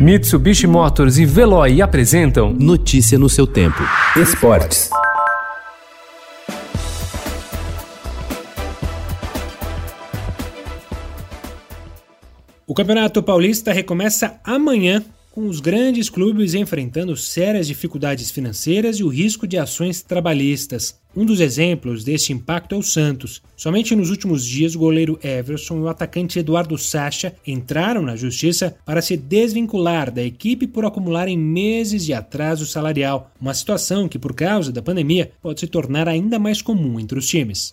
Mitsubishi Motors e Veloy apresentam Notícia no seu tempo. Esportes. O Campeonato Paulista recomeça amanhã com os grandes clubes enfrentando sérias dificuldades financeiras e o risco de ações trabalhistas. Um dos exemplos deste impacto é o Santos. Somente nos últimos dias, o goleiro Everson e o atacante Eduardo Sacha entraram na justiça para se desvincular da equipe por acumularem meses de atraso salarial, uma situação que, por causa da pandemia, pode se tornar ainda mais comum entre os times.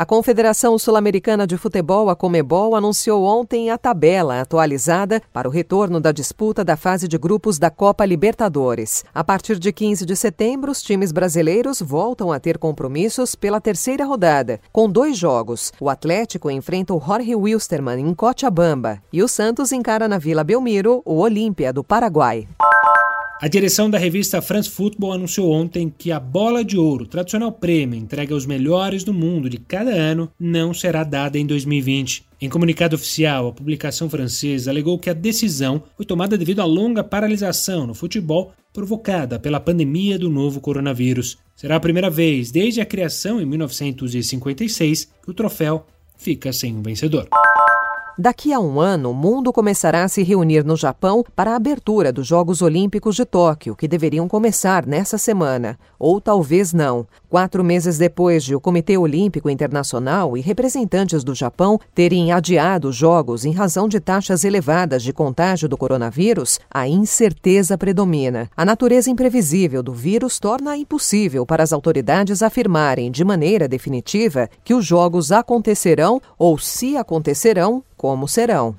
A Confederação Sul-Americana de Futebol, a Comebol, anunciou ontem a tabela atualizada para o retorno da disputa da fase de grupos da Copa Libertadores. A partir de 15 de setembro, os times brasileiros voltam a ter compromissos pela terceira rodada, com dois jogos. O Atlético enfrenta o Jorge Wilstermann em Cochabamba e o Santos encara na Vila Belmiro o Olímpia do Paraguai. A direção da revista France Football anunciou ontem que a bola de ouro, tradicional prêmio entregue aos melhores do mundo de cada ano, não será dada em 2020. Em comunicado oficial, a publicação francesa alegou que a decisão foi tomada devido à longa paralisação no futebol provocada pela pandemia do novo coronavírus. Será a primeira vez desde a criação em 1956 que o troféu fica sem um vencedor. Daqui a um ano, o mundo começará a se reunir no Japão para a abertura dos Jogos Olímpicos de Tóquio, que deveriam começar nessa semana. Ou talvez não. Quatro meses depois de o Comitê Olímpico Internacional e representantes do Japão terem adiado os Jogos em razão de taxas elevadas de contágio do coronavírus, a incerteza predomina. A natureza imprevisível do vírus torna impossível para as autoridades afirmarem de maneira definitiva que os Jogos acontecerão ou, se acontecerão, como serão.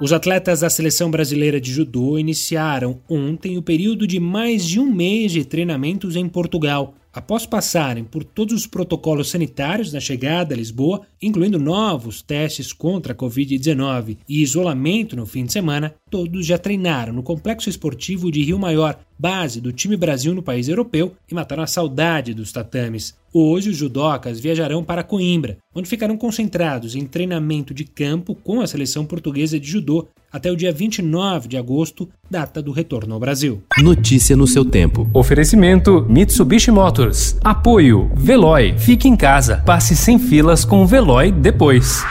Os atletas da seleção brasileira de judô iniciaram ontem o período de mais de um mês de treinamentos em Portugal. Após passarem por todos os protocolos sanitários na chegada a Lisboa, incluindo novos testes contra a Covid-19 e isolamento no fim de semana, todos já treinaram no Complexo Esportivo de Rio Maior, base do time Brasil no país europeu, e mataram a saudade dos tatames. Hoje, os judocas viajarão para Coimbra, onde ficarão concentrados em treinamento de campo com a seleção portuguesa de judô até o dia 29 de agosto, data do retorno ao Brasil. Notícia no seu tempo. Oferecimento Mitsubishi Motors. Apoio Veloy. Fique em casa. Passe sem filas com o Veloy depois.